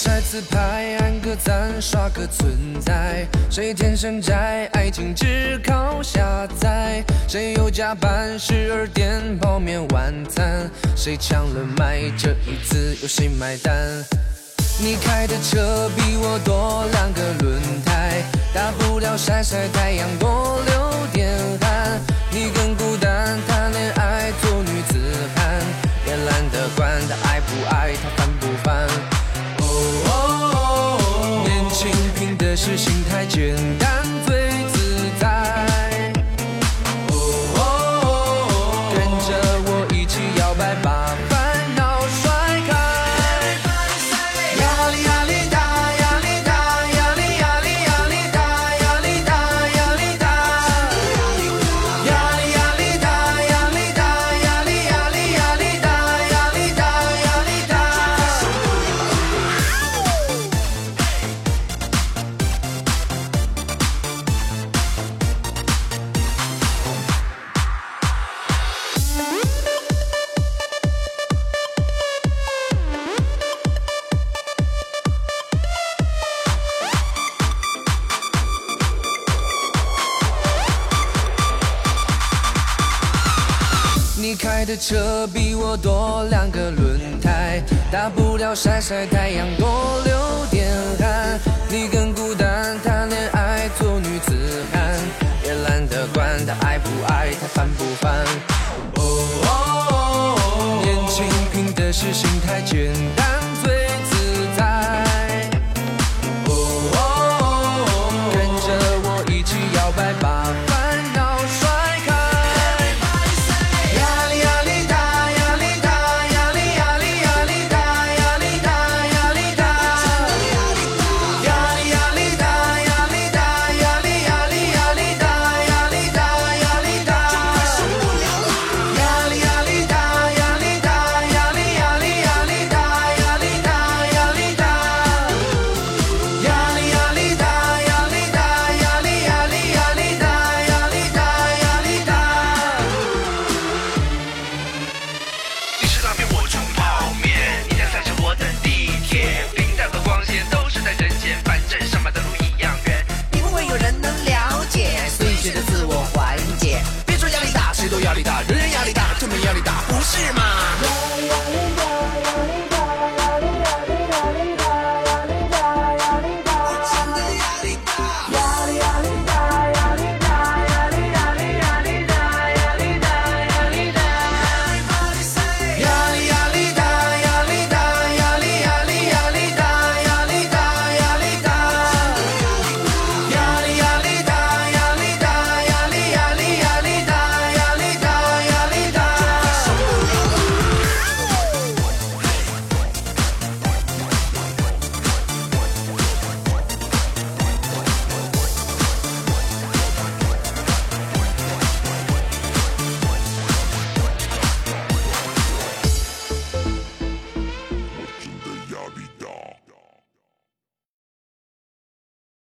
晒自拍按个赞刷个存在谁天生宅爱情只靠下载谁又加班十二点泡面晚餐。谁抢了麦这一次由谁买单。你开的车比我多两个轮胎大不了晒晒太阳多流点汗。你跟孤是心太简单。你开的车比我多两个轮胎大不了晒晒太阳多流点汗。